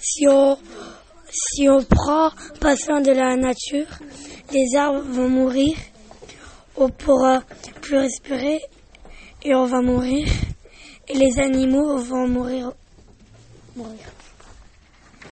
si on, si on prend pas soin de la nature, les arbres vont mourir, on pourra plus respirer et on va mourir, et les animaux vont mourir. mourir.